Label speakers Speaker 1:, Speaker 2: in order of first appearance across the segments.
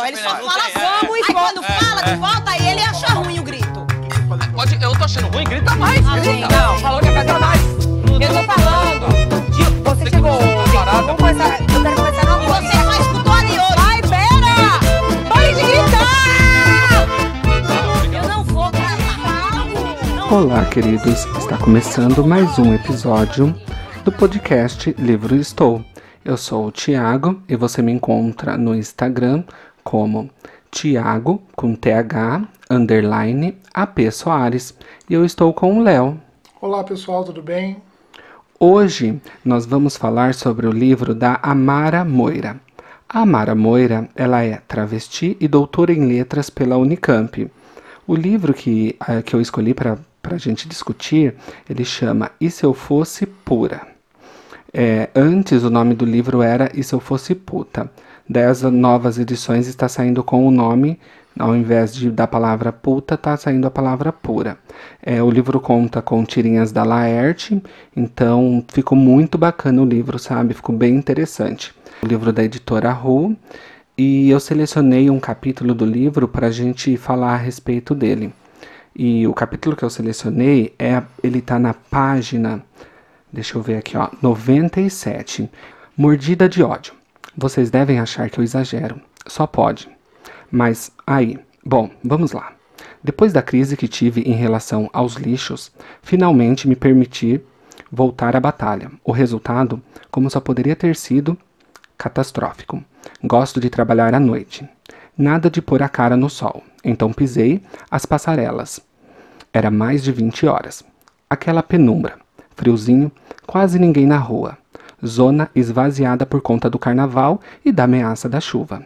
Speaker 1: ó. Ele só
Speaker 2: Não
Speaker 1: fala
Speaker 2: é,
Speaker 1: vamos e quando fala de volta, aí ele acha ruim o grito.
Speaker 2: Pode, eu tô achando ruim, grita mais. grita.
Speaker 3: Não, falou que é pra mais. Eu tô falando. de- Você chegou ontem. Vamos começar. Eu quero começar
Speaker 1: E você só escutou ali hoje.
Speaker 3: Ai, pera! Pare de gritar!
Speaker 1: Eu não vou. Não
Speaker 4: Olá, queridos. Está começando mais um episódio do podcast Livro Estou. Eu sou o Tiago e você me encontra no Instagram como Tiago com TH underline AP Soares e eu estou com o Léo.
Speaker 5: Olá pessoal, tudo bem?
Speaker 4: Hoje nós vamos falar sobre o livro da Amara Moira. A Amara Moira, ela é travesti e doutora em letras pela Unicamp. O livro que, eh, que eu escolhi para a gente discutir, ele chama E Se Eu Fosse Pura. É, antes o nome do livro era E Se Eu Fosse Puta. Das novas edições está saindo com o nome, ao invés de, da palavra puta, está saindo a palavra pura. É, o livro conta com tirinhas da Laerte, então ficou muito bacana o livro, sabe? Ficou bem interessante. O livro da editora Ru, e eu selecionei um capítulo do livro para a gente falar a respeito dele. E o capítulo que eu selecionei é, ele está na página Deixa eu ver aqui, ó. 97. Mordida de ódio. Vocês devem achar que eu exagero. Só pode. Mas aí, bom, vamos lá. Depois da crise que tive em relação aos lixos, finalmente me permiti voltar à batalha. O resultado, como só poderia ter sido, catastrófico. Gosto de trabalhar à noite. Nada de pôr a cara no sol. Então pisei as passarelas. Era mais de 20 horas. Aquela penumbra, friozinho, quase ninguém na rua. Zona esvaziada por conta do carnaval e da ameaça da chuva.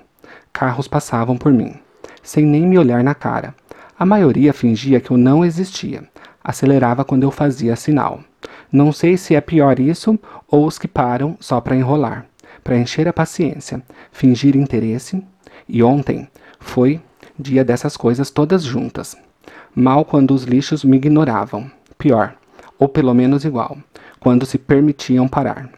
Speaker 4: Carros passavam por mim, sem nem me olhar na cara. A maioria fingia que eu não existia. Acelerava quando eu fazia sinal. Não sei se é pior isso ou os que param só para enrolar, para encher a paciência, fingir interesse. E ontem foi dia dessas coisas todas juntas. Mal quando os lixos me ignoravam. Pior, ou pelo menos igual, quando se permitiam parar.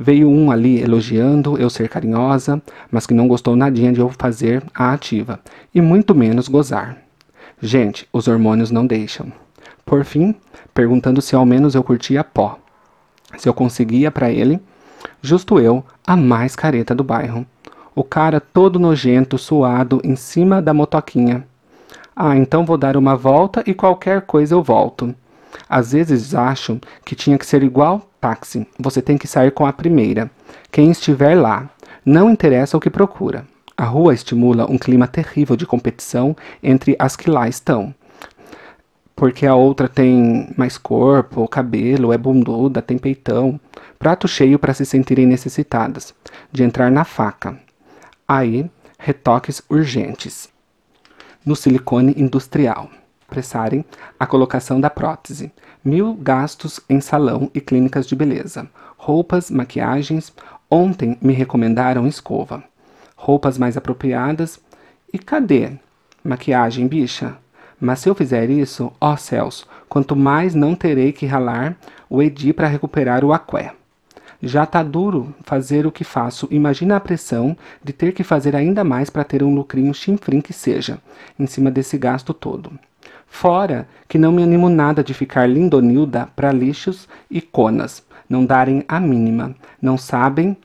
Speaker 4: Veio um ali elogiando eu ser carinhosa, mas que não gostou nadinha de eu fazer a ativa, e muito menos gozar. Gente, os hormônios não deixam. Por fim, perguntando se ao menos eu curtia pó. Se eu conseguia para ele, justo eu, a mais careta do bairro. O cara todo nojento, suado, em cima da motoquinha. Ah, então vou dar uma volta e qualquer coisa eu volto. Às vezes acho que tinha que ser igual táxi. Você tem que sair com a primeira. Quem estiver lá, não interessa o que procura. A rua estimula um clima terrível de competição entre as que lá estão. Porque a outra tem mais corpo, cabelo, é bunduda, tem peitão. Prato cheio para se sentirem necessitadas. De entrar na faca. Aí, retoques urgentes. No silicone industrial apressarem a colocação da prótese. Mil gastos em salão e clínicas de beleza. Roupas, maquiagens. Ontem me recomendaram escova. Roupas mais apropriadas. E cadê? Maquiagem, bicha? Mas se eu fizer isso, ó céus, quanto mais não terei que ralar o Edi para recuperar o aqué. Já tá duro fazer o que faço. Imagina a pressão de ter que fazer ainda mais para ter um lucrinho chinfrim que seja, em cima desse gasto todo. Fora que não me animo nada de ficar lindonilda para lixos e conas, não darem a mínima, não sabem,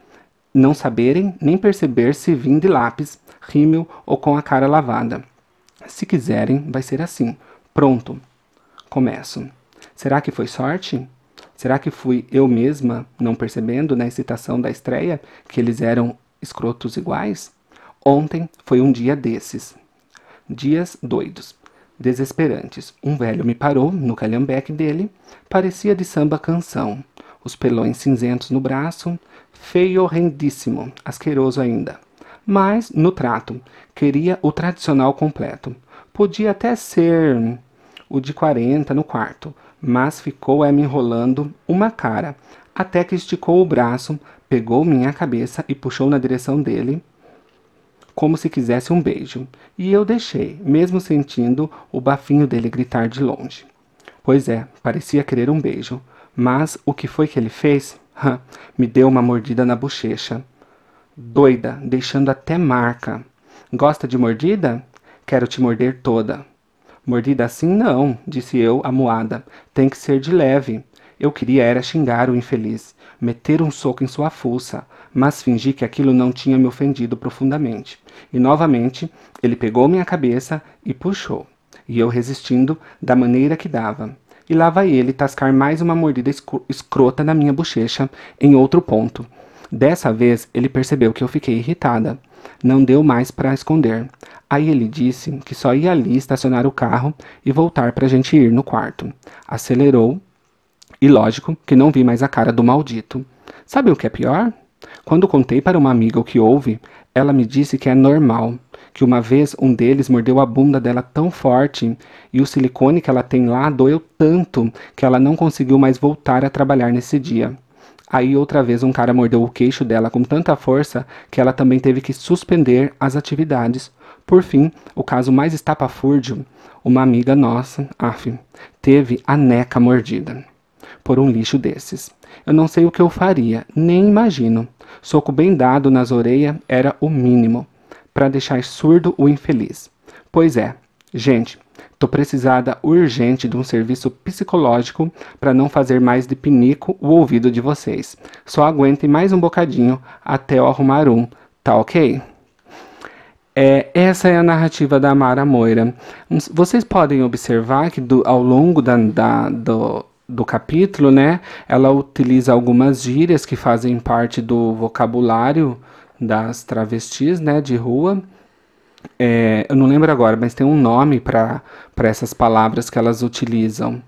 Speaker 4: não saberem nem perceber se vim de lápis, rímel ou com a cara lavada. Se quiserem, vai ser assim. Pronto. Começo. Será que foi sorte? Será que fui eu mesma, não percebendo na excitação da estreia que eles eram escrotos iguais? Ontem foi um dia desses. Dias doidos desesperantes. Um velho me parou no calhambeque dele, parecia de samba canção. Os pelões cinzentos no braço, feio horrendíssimo, asqueroso ainda. Mas, no trato, queria o tradicional completo. Podia até ser o de 40 no quarto, mas ficou é me enrolando uma cara, até que esticou o braço, pegou minha cabeça e puxou na direção dele, como se quisesse um beijo, e eu deixei, mesmo sentindo o bafinho dele gritar de longe. Pois é, parecia querer um beijo, mas o que foi que ele fez? Me deu uma mordida na bochecha. Doida, deixando até marca. Gosta de mordida? Quero te morder toda. Mordida assim não, disse eu, amuada. Tem que ser de leve. Eu queria era xingar o infeliz, meter um soco em sua fuça, mas fingi que aquilo não tinha me ofendido profundamente. E novamente ele pegou minha cabeça e puxou, e eu resistindo da maneira que dava. E lá vai ele tascar mais uma mordida escrota na minha bochecha, em outro ponto. Dessa vez ele percebeu que eu fiquei irritada. Não deu mais para esconder. Aí ele disse que só ia ali estacionar o carro e voltar para a gente ir no quarto. Acelerou e lógico que não vi mais a cara do maldito. Sabe o que é pior? Quando contei para uma amiga o que houve, ela me disse que é normal, que uma vez um deles mordeu a bunda dela tão forte e o silicone que ela tem lá doeu tanto que ela não conseguiu mais voltar a trabalhar nesse dia. Aí outra vez um cara mordeu o queixo dela com tanta força que ela também teve que suspender as atividades. Por fim, o caso mais estapafúrdio, uma amiga nossa, af, teve a neca mordida por um lixo desses. Eu não sei o que eu faria, nem imagino. Soco bem dado nas orelhas era o mínimo, para deixar surdo o infeliz. Pois é, gente, tô precisada urgente de um serviço psicológico para não fazer mais de pinico o ouvido de vocês. Só aguentem mais um bocadinho até eu arrumar um, tá ok? É, essa é a narrativa da Mara Moira. Vocês podem observar que do, ao longo da, da, do, do capítulo, né, ela utiliza algumas gírias que fazem parte do vocabulário das travestis, né, de rua. É, eu não lembro agora, mas tem um nome para essas palavras que elas utilizam.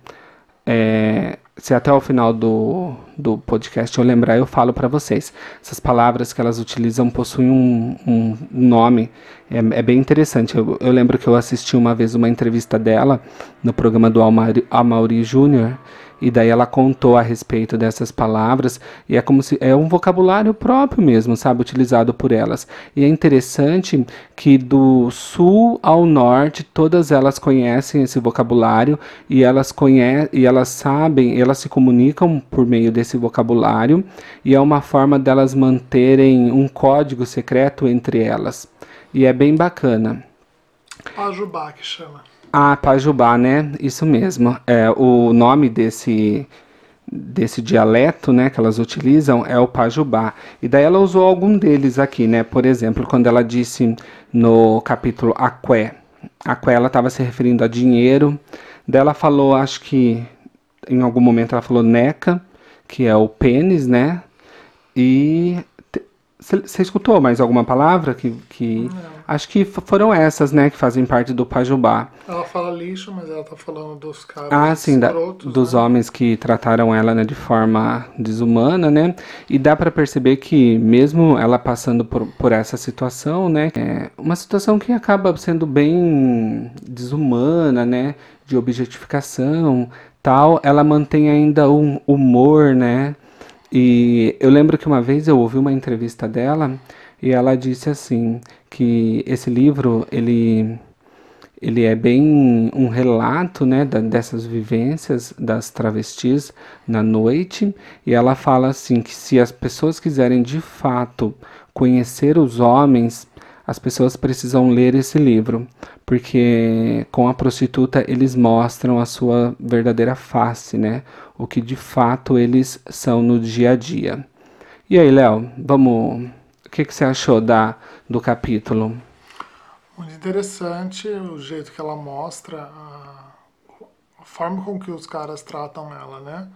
Speaker 4: É, se até o final do, do podcast eu lembrar, eu falo para vocês. Essas palavras que elas utilizam possuem um, um nome, é, é bem interessante. Eu, eu, lembro que eu assisti uma vez uma entrevista dela no programa do Amaury, Amaury e daí ela contou a respeito dessas palavras e é como se é um vocabulário próprio mesmo, sabe, utilizado por elas. E é interessante que do sul ao norte todas elas conhecem esse vocabulário e elas conhecem e elas sabem, elas se comunicam por meio desse vocabulário e é uma forma delas manterem um código secreto entre elas. E é bem bacana.
Speaker 5: Pajubá que chama.
Speaker 4: Ah, Pajubá, né? Isso mesmo. É, o nome desse, desse dialeto, né, que elas utilizam é o Pajubá. E daí ela usou algum deles aqui, né? Por exemplo, quando ela disse no capítulo Aqué, Aqué ela estava se referindo a dinheiro. Daí ela falou, acho que em algum momento ela falou neca, que é o pênis, né? E você escutou mais alguma palavra que, que acho que foram essas, né, que fazem parte do Pajubá.
Speaker 5: Ela fala lixo, mas ela tá falando dos caras
Speaker 4: Ah, sim, da, dos né? homens que trataram ela, né, de forma desumana, né? E dá para perceber que mesmo ela passando por, por essa situação, né, é uma situação que acaba sendo bem desumana, né, de objetificação, tal, ela mantém ainda um humor, né? E eu lembro que uma vez eu ouvi uma entrevista dela e ela disse assim que esse livro ele ele é bem um relato né, dessas vivências das travestis na noite. E ela fala assim que se as pessoas quiserem de fato conhecer os homens as pessoas precisam ler esse livro, porque com a prostituta eles mostram a sua verdadeira face, né? O que de fato eles são no dia a dia. E aí, Léo, vamos. O que, que você achou da, do capítulo?
Speaker 5: Muito interessante o jeito que ela mostra, a, forma com que os caras tratam ela, né?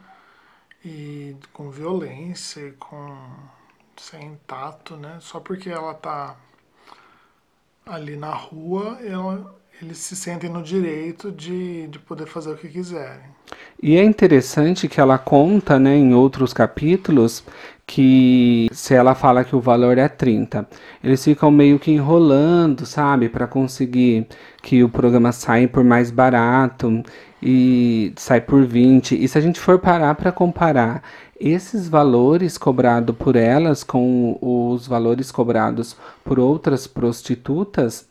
Speaker 5: E com violência com sem tato, né? Só porque ela tá ali na rua, ela, eles se sentem no direito de, de poder fazer o que quiserem.
Speaker 4: E é interessante que ela conta, né, em outros capítulos, que se ela fala que o valor é 30, eles ficam meio que enrolando, sabe, para conseguir que o programa saia por mais barato e sai por 20. E se a gente for parar para comparar esses valores cobrados por elas com os valores cobrados por outras prostitutas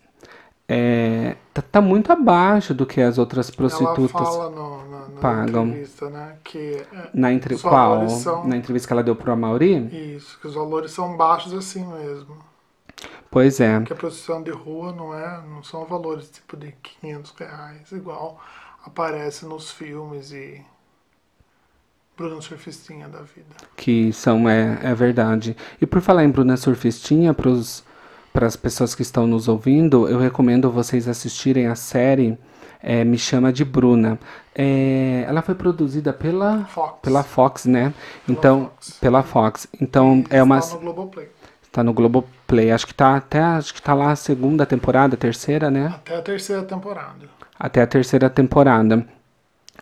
Speaker 4: é, tá, tá, muito abaixo do que as outras prostitutas ela
Speaker 5: fala no, no, na pagam. entrevista, né? Que
Speaker 4: é, na entre... Qual? São... Na entrevista que ela deu pro Amauri?
Speaker 5: Isso, que os valores são baixos assim mesmo.
Speaker 4: Pois é.
Speaker 5: Porque a prostituição de rua não é, não são valores tipo de 500 reais, igual aparece nos filmes e Bruna Surfistinha da vida.
Speaker 4: Que são, é, é verdade. E por falar em Bruna Surfistinha, para as pessoas que estão nos ouvindo, eu recomendo vocês assistirem a série é, Me Chama de Bruna. É, ela foi produzida pela
Speaker 5: Fox.
Speaker 4: pela Fox, né? Então,
Speaker 5: Fox.
Speaker 4: pela Fox. Então,
Speaker 5: E
Speaker 4: é uma
Speaker 5: Está no Globoplay.
Speaker 4: tá no Globoplay. Acho que tá até acho que tá lá a segunda temporada, terceira, né?
Speaker 5: Até a terceira temporada.
Speaker 4: até a terceira temporada.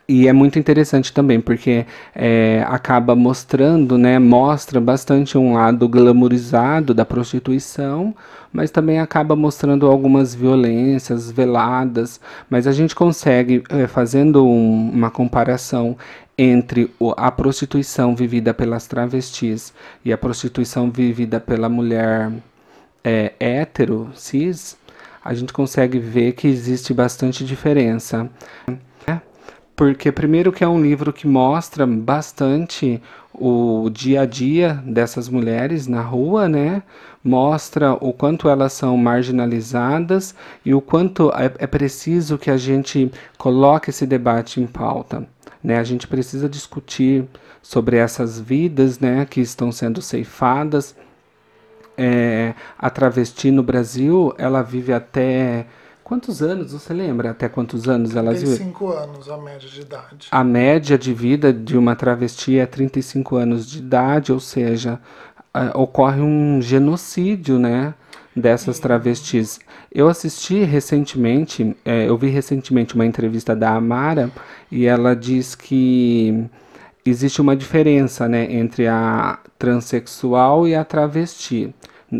Speaker 4: E é muito interessante também, porque é, acaba mostrando, né, mostra bastante um lado glamourizado da prostituição, mas também acaba mostrando algumas violências veladas. Mas a gente consegue, é, fazendo um- uma comparação entre a prostituição vivida pelas travestis e a prostituição vivida pela mulher é, hétero, cis, a gente consegue ver que existe bastante diferença. Porque, primeiro, que é um livro que mostra bastante o dia a dia dessas mulheres na rua, né? Mostra o quanto elas são marginalizadas e o quanto é, é preciso que a gente coloque esse debate em pauta. Né? A gente precisa discutir sobre essas vidas né, que estão sendo ceifadas, é, a travesti no Brasil, ela vive até quantos anos? Você lembra até quantos anos ela vive?
Speaker 5: 35 anos a média de idade.
Speaker 4: A média de vida de uma travesti é 35 anos de idade, ou seja, ocorre um genocídio, né, dessas travestis. Eu assisti recentemente, eh, eu vi recentemente uma entrevista da Amara e ela diz que existe uma diferença, né, entre a transexual e a travesti.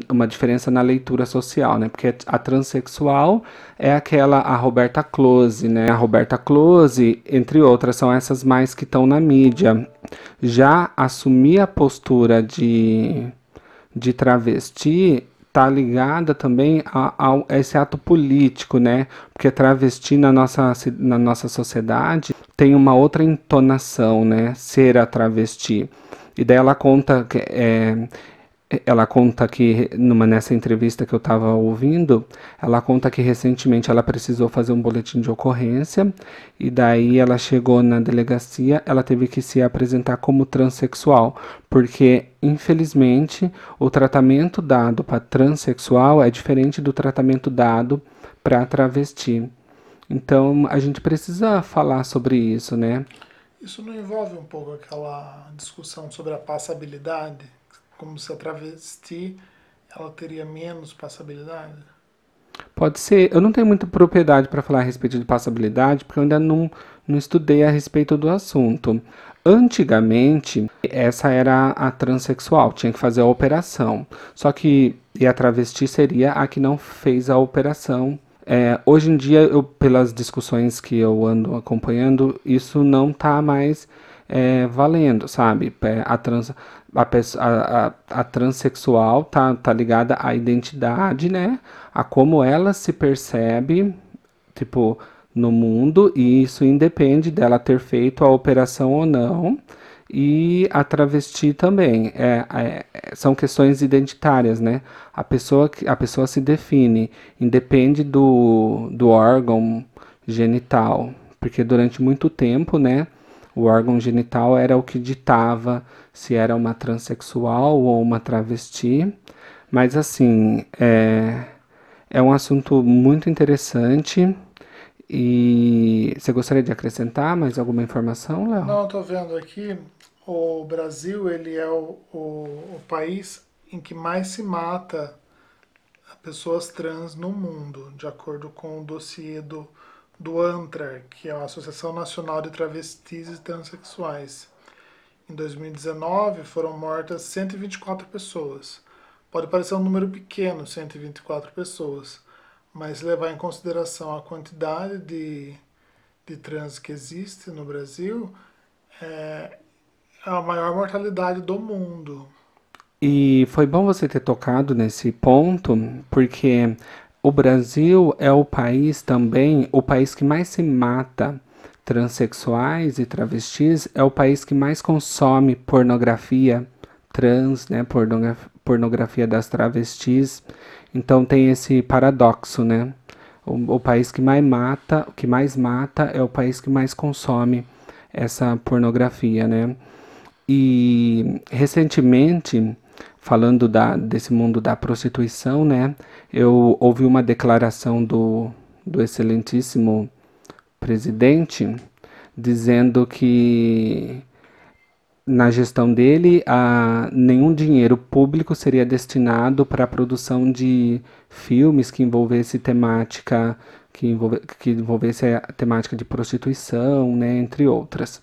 Speaker 4: Uma diferença na leitura social, né? Porque a transexual é aquela, a Roberta Close, né? A Roberta Close, entre outras, são essas mais que estão na mídia. Já assumir a postura de, de travesti tá ligada também a, a esse ato político, né? Porque travesti na nossa, na nossa sociedade tem uma outra entonação, né? Ser a travesti. E daí ela conta que é, ela conta que numa nessa entrevista que eu estava ouvindo, ela conta que recentemente ela precisou fazer um boletim de ocorrência e daí ela chegou na delegacia, ela teve que se apresentar como transexual, porque infelizmente o tratamento dado para transexual é diferente do tratamento dado para travesti. Então a gente precisa falar sobre isso, né?
Speaker 5: Isso não envolve um pouco aquela discussão sobre a passabilidade? Como se a travesti ela teria menos passabilidade?
Speaker 4: Pode ser. Eu não tenho muita propriedade para falar a respeito de passabilidade, porque eu ainda não, não estudei a respeito do assunto. Antigamente, essa era a transexual, tinha que fazer a operação. Só que e a travesti seria a que não fez a operação. É, hoje em dia, eu, pelas discussões que eu ando acompanhando, isso não está mais é, valendo, sabe? É, A, trans, a, pesso- a, a, a transexual tá, tá ligada à identidade, né? A como ela se percebe, tipo, no mundo, e isso independe dela ter feito a operação ou não. E a travesti também. É, é- são questões identitárias, né? A pessoa, a pessoa se define, independe do, do órgão genital. Porque durante muito tempo, né? O órgão genital era o que ditava se era uma transexual ou uma travesti. Mas assim, é, é um assunto muito interessante. E você gostaria de acrescentar mais alguma informação, Léo?
Speaker 5: Não, tô vendo aqui, o Brasil ele é o, o, o país em que mais se mata pessoas trans no mundo, de acordo com o dossiê do, do ANTRA, que é a Associação Nacional de Travestis e Transsexuais. Em 2019 foram mortas 124 pessoas. Pode parecer um número pequeno, 124 pessoas, mas levar em consideração a quantidade de, de trans que existe no Brasil, é a maior mortalidade do mundo.
Speaker 4: E foi bom você ter tocado nesse ponto, porque o Brasil é o país também, o país que mais se mata transexuais e travestis, é o país que mais consome pornografia trans, né, pornogra- pornografia das travestis. Então tem esse paradoxo, né? O, o país que mais mata, que mais mata é o país que mais consome essa pornografia, né? E recentemente, falando da, desse mundo da prostituição, né? Eu ouvi uma declaração do, do excelentíssimo presidente dizendo que na gestão dele, a, nenhum dinheiro público seria destinado para a produção de filmes que envolvesse temática que, envolve, que envolvesse a temática de prostituição, né, entre outras.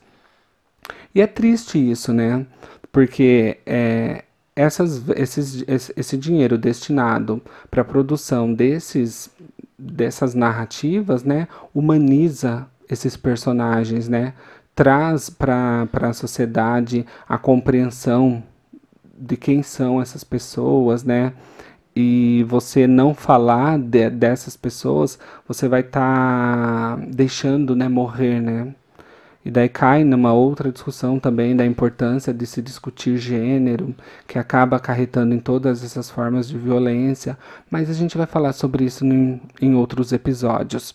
Speaker 4: E é triste isso, né? Porque é, essas, esses, esse, dinheiro destinado para a produção desses, dessas narrativas, né, humaniza esses personagens, né? traz para a sociedade a compreensão de quem são essas pessoas, né? E você não falar de, dessas pessoas, você vai estar tá deixando, né, morrer, né? E daí cai numa outra discussão também da importância de se discutir gênero, que acaba acarretando em todas essas formas de violência, mas a gente vai falar sobre isso em, em outros episódios.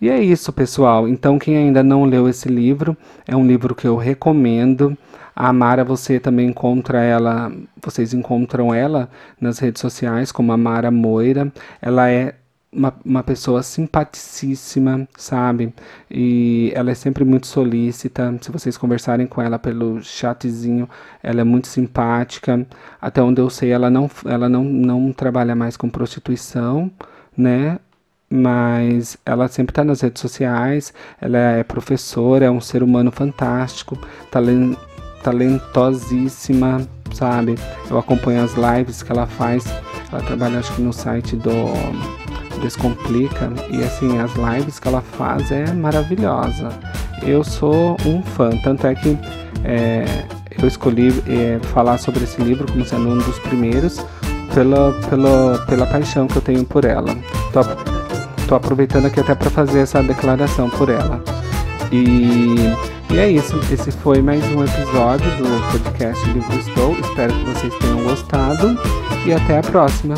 Speaker 4: E é isso, pessoal. Então, quem ainda não leu esse livro, é um livro que eu recomendo. A Mara, você também encontra ela, vocês encontram ela nas redes sociais como a Mara Moira. Ela é uma, uma pessoa simpaticíssima, sabe? E ela é sempre muito solícita. Se vocês conversarem com ela pelo chatzinho, ela é muito simpática. Até onde eu sei, ela não, ela não, não trabalha mais com prostituição, né? mas ela sempre está nas redes sociais, ela é professora, é um ser humano fantástico, talent, talentosíssima, sabe? Eu acompanho as lives que ela faz, ela trabalha acho que no site do Descomplica, e assim, as lives que ela faz é maravilhosa. Eu sou um fã, tanto é que é, eu escolhi é, falar sobre esse livro como sendo um dos primeiros, pela, pela, pela paixão que eu tenho por ela. Tô, Tô aproveitando aqui até para fazer essa declaração por ela. E, e é isso. Esse foi mais um episódio do podcast Livro Estou. Espero que vocês tenham gostado e até a próxima.